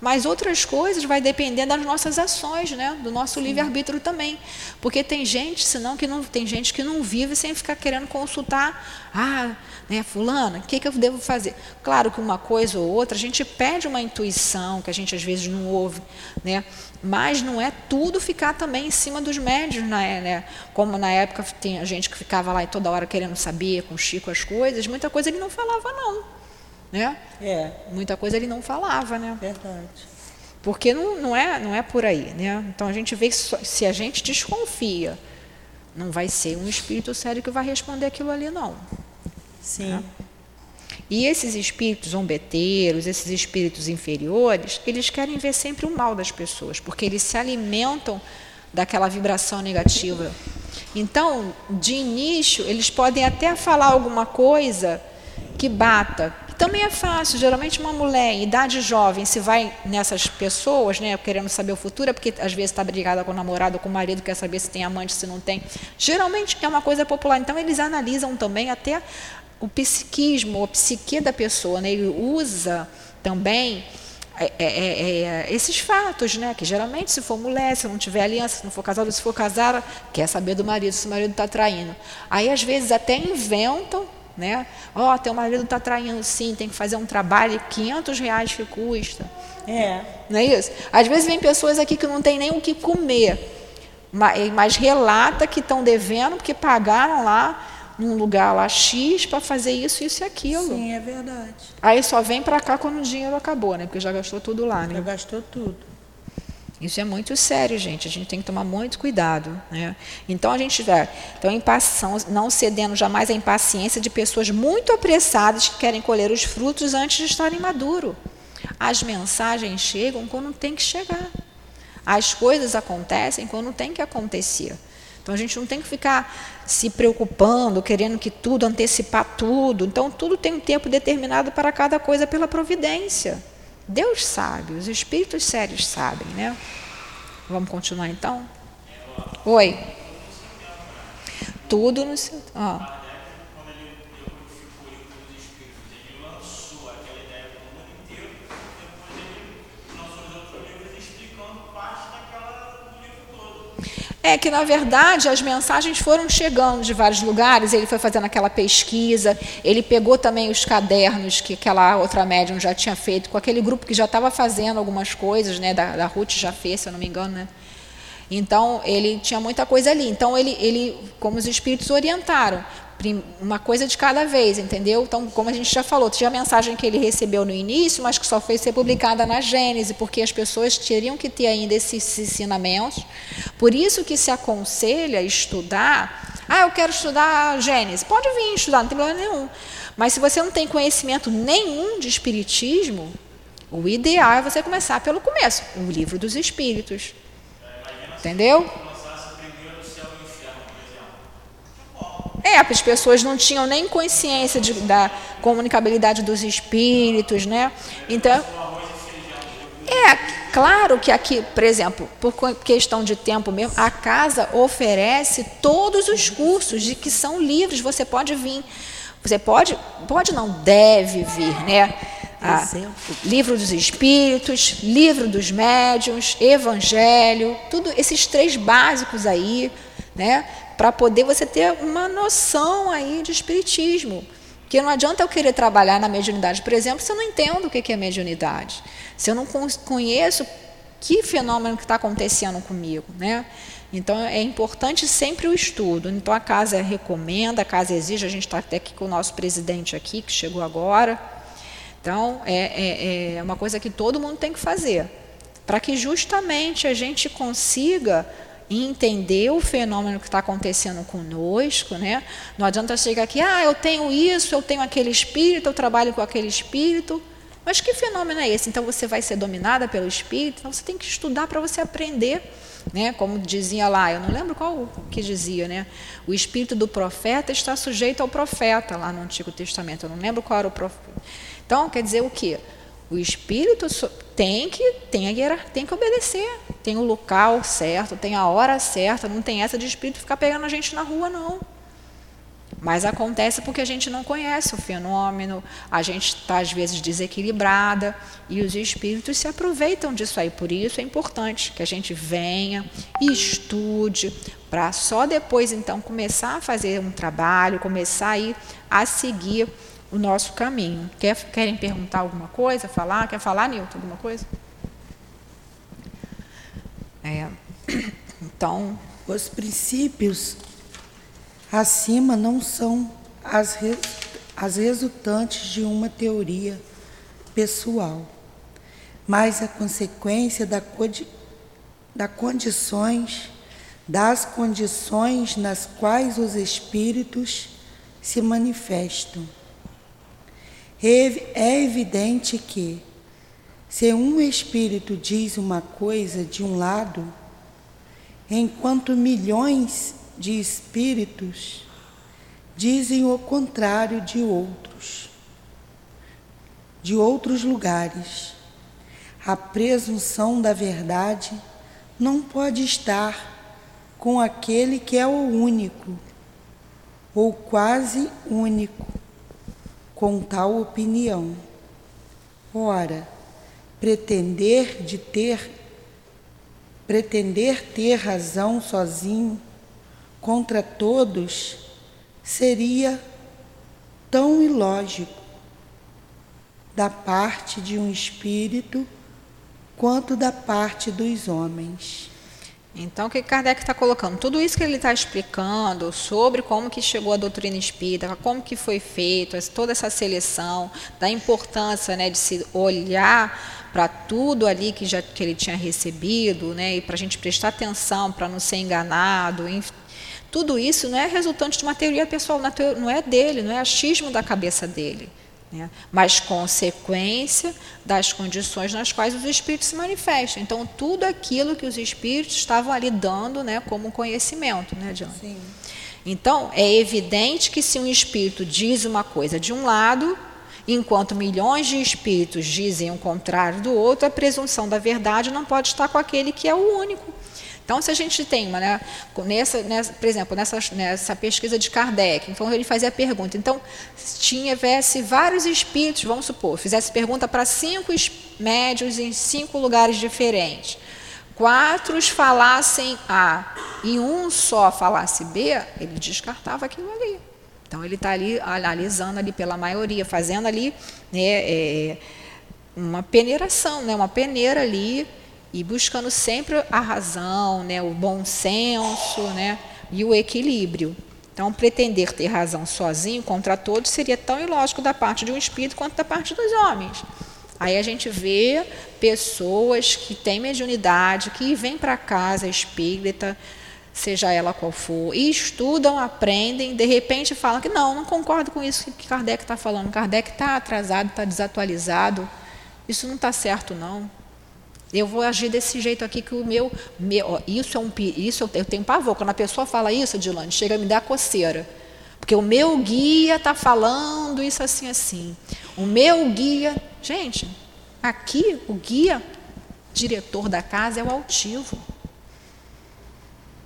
Mas outras coisas vai depender das nossas ações, né? Do nosso livre-arbítrio também. Porque tem gente, senão que não tem gente que não vive sem ficar querendo consultar, ah, né, fulana, o que, que eu devo fazer? Claro que uma coisa ou outra, a gente pede uma intuição que a gente às vezes não ouve, né? Mas não é tudo ficar também em cima dos médios, né? né? Como na época tem a gente que ficava lá e toda hora querendo saber com o Chico as coisas, muita coisa ele não falava não né? É. Muita coisa ele não falava, né? Verdade. Porque não, não, é, não é por aí, né? Então a gente vê que se a gente desconfia, não vai ser um espírito sério que vai responder aquilo ali, não. Sim. Né? E esses espíritos zombeteiros, esses espíritos inferiores, eles querem ver sempre o mal das pessoas, porque eles se alimentam daquela vibração negativa. Então, de início, eles podem até falar alguma coisa que bata também é fácil, geralmente uma mulher em idade jovem, se vai nessas pessoas, né, querendo saber o futuro, é porque às vezes está brigada com o namorado, com o marido, quer saber se tem amante, se não tem. Geralmente é uma coisa popular. Então eles analisam também até o psiquismo, a psique da pessoa, né? Ele usa também é, é, é, é, esses fatos, né? Que geralmente, se for mulher, se não tiver aliança, se não for casado, se for casada, quer saber do marido, se o marido está traindo. Aí, às vezes, até inventam né? Ó, oh, teu marido está traindo sim, tem que fazer um trabalho, 500 reais que custa. É. Não é isso? Às vezes vem pessoas aqui que não tem nem o que comer, mas, mas relata que estão devendo porque pagaram lá num lugar lá X para fazer isso, isso e aquilo. Sim, é verdade. Aí só vem para cá quando o dinheiro acabou, né? Porque já gastou tudo lá, né? Já gastou tudo. Isso é muito sério, gente. A gente tem que tomar muito cuidado. Né? Então a gente vai. Então, impacição, não cedendo jamais à impaciência de pessoas muito apressadas que querem colher os frutos antes de estarem maduros. As mensagens chegam quando tem que chegar. As coisas acontecem quando tem que acontecer. Então a gente não tem que ficar se preocupando, querendo que tudo, antecipar tudo. Então tudo tem um tempo determinado para cada coisa pela providência. Deus sabe, os espíritos sérios sabem, né? Vamos continuar então? Oi. Tudo no seu. Ó. É que, na verdade, as mensagens foram chegando de vários lugares, ele foi fazendo aquela pesquisa, ele pegou também os cadernos que aquela outra médium já tinha feito, com aquele grupo que já estava fazendo algumas coisas, né, da, da Ruth já fez, se eu não me engano, né? Então, ele tinha muita coisa ali. Então, ele, ele como os espíritos orientaram, uma coisa de cada vez, entendeu? Então, como a gente já falou, tinha a mensagem que ele recebeu no início, mas que só foi ser publicada na Gênese, porque as pessoas teriam que ter ainda esses ensinamentos. Por isso que se aconselha estudar. Ah, eu quero estudar Gênese. Pode vir estudar, não tem problema nenhum. Mas se você não tem conhecimento nenhum de espiritismo, o ideal é você começar pelo começo, o livro dos espíritos. Entendeu? É, as pessoas não tinham nem consciência de, da comunicabilidade dos espíritos, né? Então, é claro que aqui, por exemplo, por questão de tempo mesmo, a casa oferece todos os cursos de que são livres. Você pode vir, você pode, pode não deve vir, né? Ah, livro dos Espíritos, livro dos Médiuns, Evangelho, tudo esses três básicos aí, né? Para poder você ter uma noção aí de espiritismo. Porque não adianta eu querer trabalhar na mediunidade, por exemplo, se eu não entendo o que é mediunidade. Se eu não conheço que fenômeno que está acontecendo comigo, né? Então é importante sempre o estudo. Então a casa recomenda, a casa exige. A gente está até aqui com o nosso presidente aqui que chegou agora. Então é, é, é uma coisa que todo mundo tem que fazer para que justamente a gente consiga entender o fenômeno que está acontecendo conosco, né? Não adianta chegar aqui, ah, eu tenho isso, eu tenho aquele espírito, eu trabalho com aquele espírito. Mas que fenômeno é esse? Então você vai ser dominada pelo espírito? Então você tem que estudar para você aprender, né? Como dizia lá, eu não lembro qual que dizia, né? O espírito do profeta está sujeito ao profeta lá no Antigo Testamento. Eu não lembro qual era o profeta. Então quer dizer o quê? O espírito tem que tem a tem que obedecer, tem o local certo, tem a hora certa, não tem essa de espírito ficar pegando a gente na rua não. Mas acontece porque a gente não conhece o fenômeno, a gente está às vezes desequilibrada e os espíritos se aproveitam disso aí. Por isso é importante que a gente venha e estude, para só depois então começar a fazer um trabalho, começar a ir a seguir o nosso caminho. Quer, querem perguntar alguma coisa? Falar? Quer falar, Nilton, alguma coisa? É, então. Os princípios acima não são as, as resultantes de uma teoria pessoal, mas a consequência da, da condições, das condições nas quais os espíritos se manifestam. É evidente que, se um espírito diz uma coisa de um lado, enquanto milhões de espíritos dizem o contrário de outros, de outros lugares. A presunção da verdade não pode estar com aquele que é o único, ou quase único, com tal opinião. Ora, pretender de ter pretender ter razão sozinho contra todos seria tão ilógico da parte de um espírito quanto da parte dos homens. Então, o que Kardec está colocando? Tudo isso que ele está explicando sobre como que chegou a doutrina espírita, como que foi feito, toda essa seleção, da importância né, de se olhar para tudo ali que, já, que ele tinha recebido, né, e para a gente prestar atenção, para não ser enganado, enfim, tudo isso não é resultante de uma teoria pessoal, não é dele, não é achismo da cabeça dele. Né? mas consequência das condições nas quais os espíritos se manifestam. Então, tudo aquilo que os espíritos estavam ali dando né, como conhecimento, né, Diana? Sim. Então, é evidente que se um espírito diz uma coisa de um lado, enquanto milhões de espíritos dizem o contrário do outro, a presunção da verdade não pode estar com aquele que é o único. Então, se a gente tem uma, né, nessa, nessa, por exemplo, nessa, nessa pesquisa de Kardec, então ele fazia a pergunta, então, se tivesse vários espíritos, vamos supor, fizesse pergunta para cinco médios em cinco lugares diferentes, quatro falassem A e um só falasse B, ele descartava aquilo ali. Então, ele está ali analisando ali pela maioria, fazendo ali né, é, uma peneiração, né, uma peneira ali, e buscando sempre a razão, né, o bom senso né, e o equilíbrio. Então, pretender ter razão sozinho contra todos seria tão ilógico da parte de um espírito quanto da parte dos homens. Aí a gente vê pessoas que têm mediunidade, que vêm para casa espírita, seja ela qual for, e estudam, aprendem, de repente falam que não, não concordo com isso que Kardec está falando. Kardec está atrasado, está desatualizado. Isso não está certo, não. Eu vou agir desse jeito aqui que o meu, meu ó, isso é um isso eu tenho pavor quando a pessoa fala isso, Dilane, chega a me dar coceira. Porque o meu guia está falando isso assim assim. O meu guia, gente, aqui o guia diretor da casa é o altivo.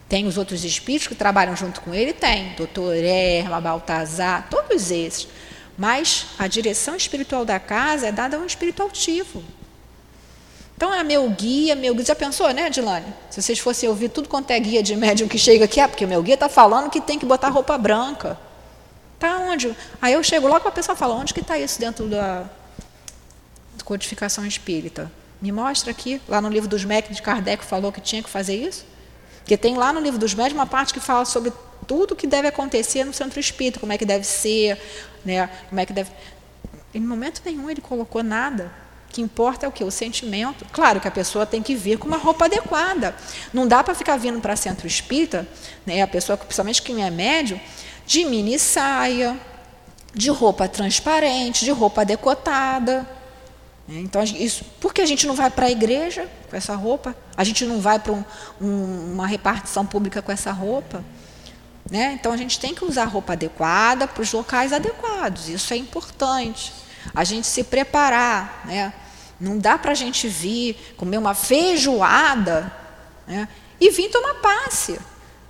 Tem os outros espíritos que trabalham junto com ele? Tem. Doutor Erma, Baltazar, todos esses. Mas a direção espiritual da casa é dada a um espírito altivo. Então é meu guia, meu guia. Já pensou, né, Dilane? Se vocês fossem ouvir tudo quanto é guia de médium que chega aqui, ah, porque o meu guia está falando que tem que botar roupa branca. Tá onde? Aí eu chego logo a pessoa fala, onde que está isso dentro da codificação espírita? Me mostra aqui, lá no livro dos médicos de Kardec falou que tinha que fazer isso. Porque tem lá no livro dos médicos uma parte que fala sobre tudo que deve acontecer no centro espírita, como é que deve ser, né? Como é que deve. Em momento nenhum ele colocou nada que importa é o que? O sentimento. Claro que a pessoa tem que vir com uma roupa adequada. Não dá para ficar vindo para centro espírita, né, a pessoa, principalmente quem é médio, de mini saia, de roupa transparente, de roupa decotada. Né. Então, isso, por que a gente não vai para a igreja com essa roupa? A gente não vai para um, um, uma repartição pública com essa roupa? Né? Então, a gente tem que usar roupa adequada para os locais adequados. Isso é importante a gente se preparar. Né? Não dá para a gente vir comer uma feijoada né? e vir tomar passe.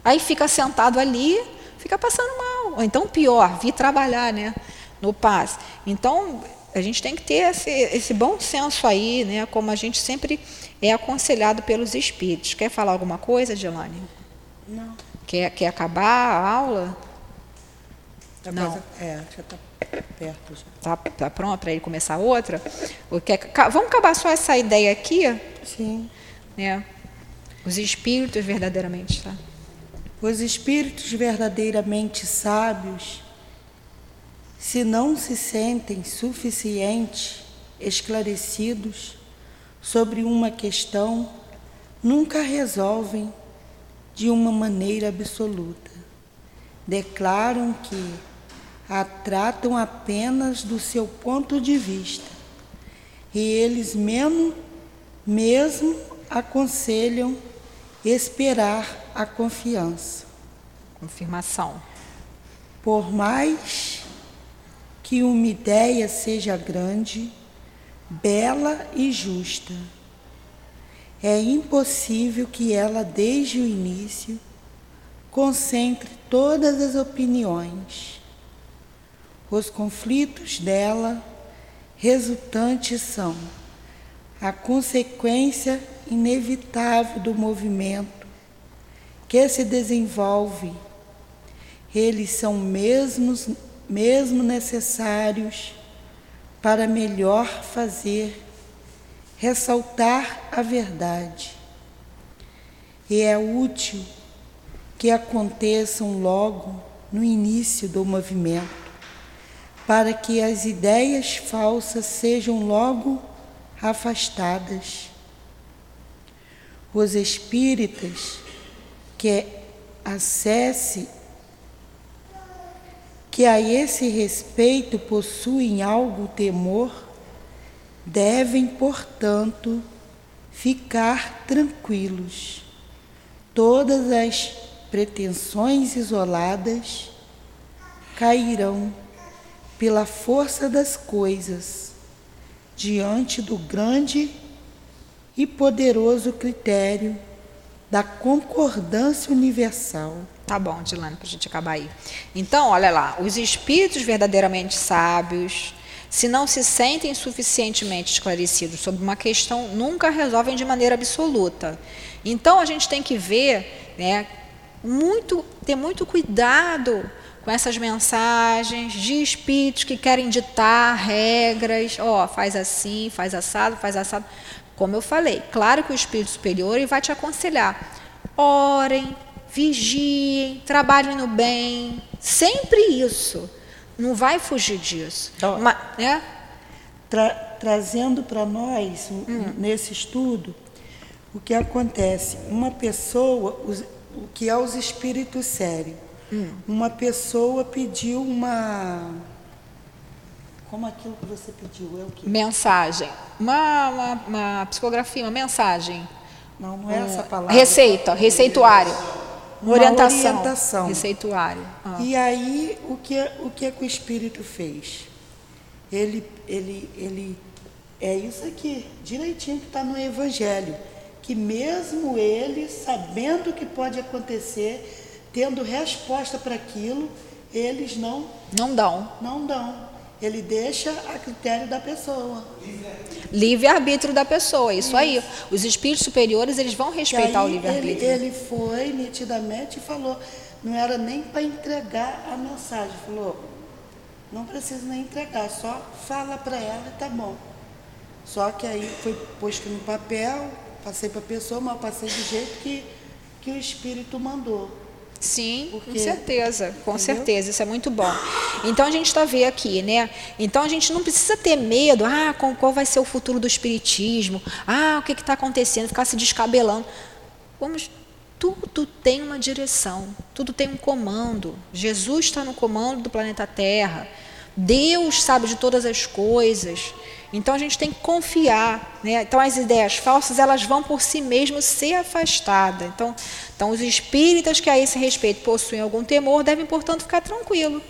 Aí fica sentado ali, fica passando mal. Ou então, pior, vir trabalhar né? no passe. Então, a gente tem que ter esse, esse bom senso aí, né? como a gente sempre é aconselhado pelos espíritos. Quer falar alguma coisa, Gelane? Não. Quer, quer acabar a aula? Tá Não. É, já está perto. Tá pronto para ele começar outra? Quer, vamos acabar só essa ideia aqui? Sim. Né? Os espíritos verdadeiramente, tá? Os espíritos verdadeiramente sábios, se não se sentem suficiente esclarecidos sobre uma questão, nunca resolvem de uma maneira absoluta. Declaram que a tratam apenas do seu ponto de vista. E eles mesmo, mesmo aconselham esperar a confiança. Confirmação. Por mais que uma ideia seja grande, bela e justa, é impossível que ela, desde o início, concentre todas as opiniões os conflitos dela resultantes são a consequência inevitável do movimento que se desenvolve. Eles são mesmos, mesmo necessários para melhor fazer, ressaltar a verdade. E é útil que aconteçam logo no início do movimento para que as ideias falsas sejam logo afastadas. Os espíritas que acesse que a esse respeito possuem algo temor, devem, portanto, ficar tranquilos. Todas as pretensões isoladas cairão pela força das coisas diante do grande e poderoso critério da concordância universal. Tá bom, Dilane, para a gente acabar aí. Então, olha lá, os espíritos verdadeiramente sábios, se não se sentem suficientemente esclarecidos sobre uma questão, nunca resolvem de maneira absoluta. Então, a gente tem que ver, né, muito, ter muito cuidado com essas mensagens de espíritos que querem ditar regras, ó, oh, faz assim, faz assado, faz assado. Como eu falei, claro que o espírito superior vai te aconselhar. Orem, vigiem, trabalhem no bem, sempre isso. Não vai fugir disso. Então, Uma, né? tra trazendo para nós, hum. nesse estudo, o que acontece. Uma pessoa, o que é os espíritos sérios. Hum. Uma pessoa pediu uma como aquilo que você pediu, é o quê? Mensagem. Uma, uma, uma psicografia, uma mensagem. Não, não é um, essa palavra. Receita, receituário. Uma orientação. orientação. Receituário. Ah. E aí, o que, o que, é que o Espírito fez? Ele, ele, ele, é isso aqui, direitinho que está no Evangelho. Que mesmo ele, sabendo o que pode acontecer, tendo resposta para aquilo, eles não... Não dão. Não dão. Ele deixa a critério da pessoa. Livre-arbítrio da pessoa, isso, isso, aí. Os espíritos superiores, eles vão respeitar o livre-arbítrio. Ele, ele foi nitidamente e falou, não era nem para entregar a mensagem. Falou, não precisa nem entregar, só fala para ela e tá bom. Só que aí foi posto no papel, passei para a pessoa, mas passei do jeito que, que o Espírito mandou. Sim, Porque, com certeza, com entendeu? certeza, isso é muito bom. Então a gente está vendo aqui, né? Então a gente não precisa ter medo, ah, qual vai ser o futuro do espiritismo, ah, o que está acontecendo, ficar se descabelando. Vamos, tudo tem uma direção, tudo tem um comando. Jesus está no comando do planeta Terra. Deus sabe de todas as coisas. Então a gente tem que confiar, né? Então as ideias falsas elas vão por si mesmas ser afastadas. Então, então os espíritas que a esse respeito possuem algum temor devem, portanto, ficar tranquilo.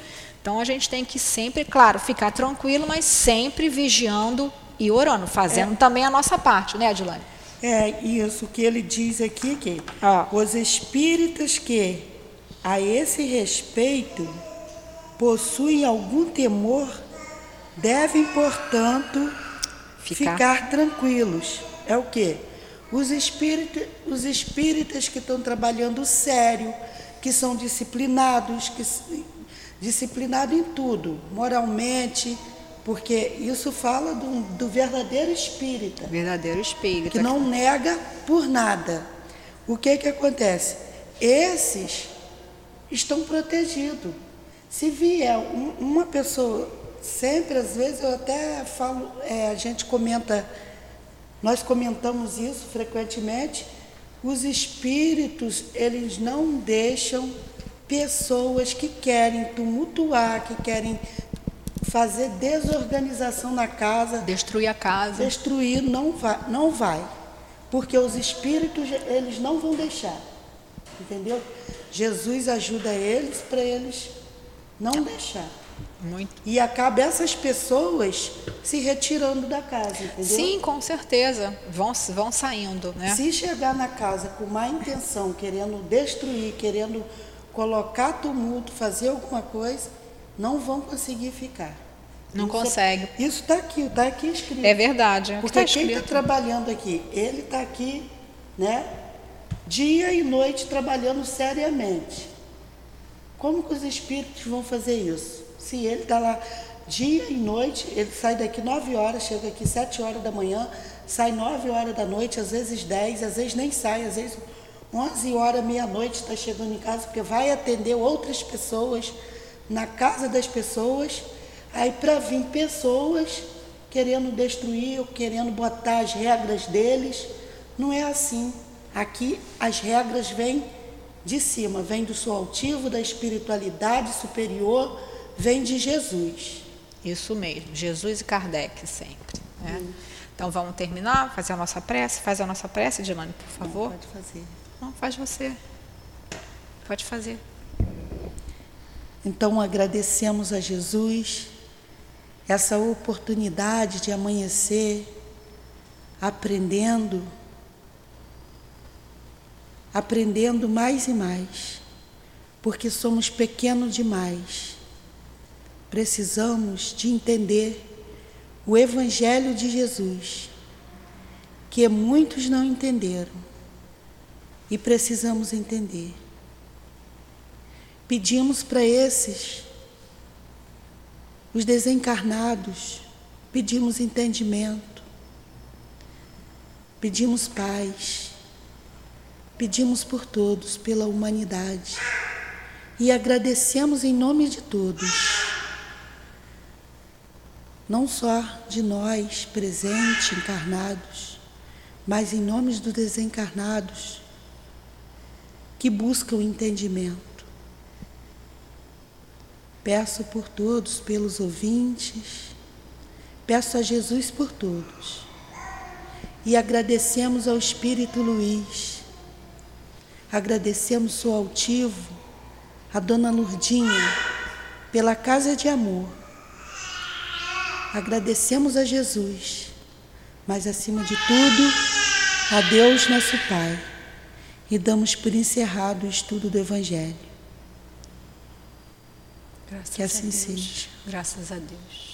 Então a gente tem que sempre, claro, ficar tranquilo, mas sempre vigiando e orando, fazendo é. também a nossa parte, né, Adilane? É isso que ele diz aqui que ah. os espíritas que a esse respeito possuem algum temor devem, portanto, ficar, ficar tranquilos. É o quê? Os, espírita, os espíritas que estão trabalhando sério, que são disciplinados, que disciplinado em tudo, moralmente, porque isso fala do, do verdadeiro espírita. Verdadeiro espírita. Que não nega por nada. O que que acontece? Esses estão protegidos. Se vier um, uma pessoa sempre, às vezes, eu até falo, é, a gente comenta, nós comentamos isso frequentemente, os espíritos, eles não deixam pessoas que querem tumultuar, que querem fazer desorganização na casa. Destruir a casa. Destruir não vai, não vai. Porque os espíritos, eles não vão deixar. Entendeu? Jesus ajuda eles para eles não deixar. Muito. E acaba essas pessoas se retirando da casa, entendeu? Sim, com certeza. Vão, vão saindo, né? Se chegar na casa com má intenção, querendo destruir, querendo colocar tumulto, fazer alguma coisa, não vão conseguir ficar. Não isso, é- consegue. Isso está aqui, está aqui escrito. É verdade. É Porque tá quem está trabalhando aqui, ele está aqui, né? Dia e noite trabalhando seriamente. Como que os espíritos vão fazer isso? Se ele está lá dia e noite, ele sai daqui 9 horas, chega aqui 7 horas da manhã, sai 9 horas da noite, às vezes 10, às vezes nem sai, às vezes 11 horas, meia-noite está chegando em casa, porque vai atender outras pessoas na casa das pessoas, aí para vir pessoas querendo destruir ou querendo botar as regras deles, não é assim. Aqui as regras vêm de cima, vêm do seu altivo, da espiritualidade superior, vem de Jesus. Isso mesmo, Jesus e Kardec sempre. Né? Então vamos terminar, fazer a nossa prece. Faz a nossa prece, Dilane, por favor. Pode fazer. Não, faz você. Pode fazer. Então agradecemos a Jesus essa oportunidade de amanhecer aprendendo, aprendendo mais e mais, porque somos pequenos demais. Precisamos de entender o Evangelho de Jesus, que muitos não entenderam e precisamos entender. Pedimos para esses, os desencarnados, pedimos entendimento, pedimos paz, pedimos por todos, pela humanidade e agradecemos em nome de todos, não só de nós presentes, encarnados, mas em nome dos desencarnados que buscam entendimento. Peço por todos, pelos ouvintes, peço a Jesus por todos. E agradecemos ao Espírito Luiz, agradecemos o altivo, a Dona Lurdinha, pela casa de amor. Agradecemos a Jesus, mas acima de tudo, a Deus nosso Pai. E damos por encerrado o estudo do Evangelho. Graças Que assim seja. Graças a Deus.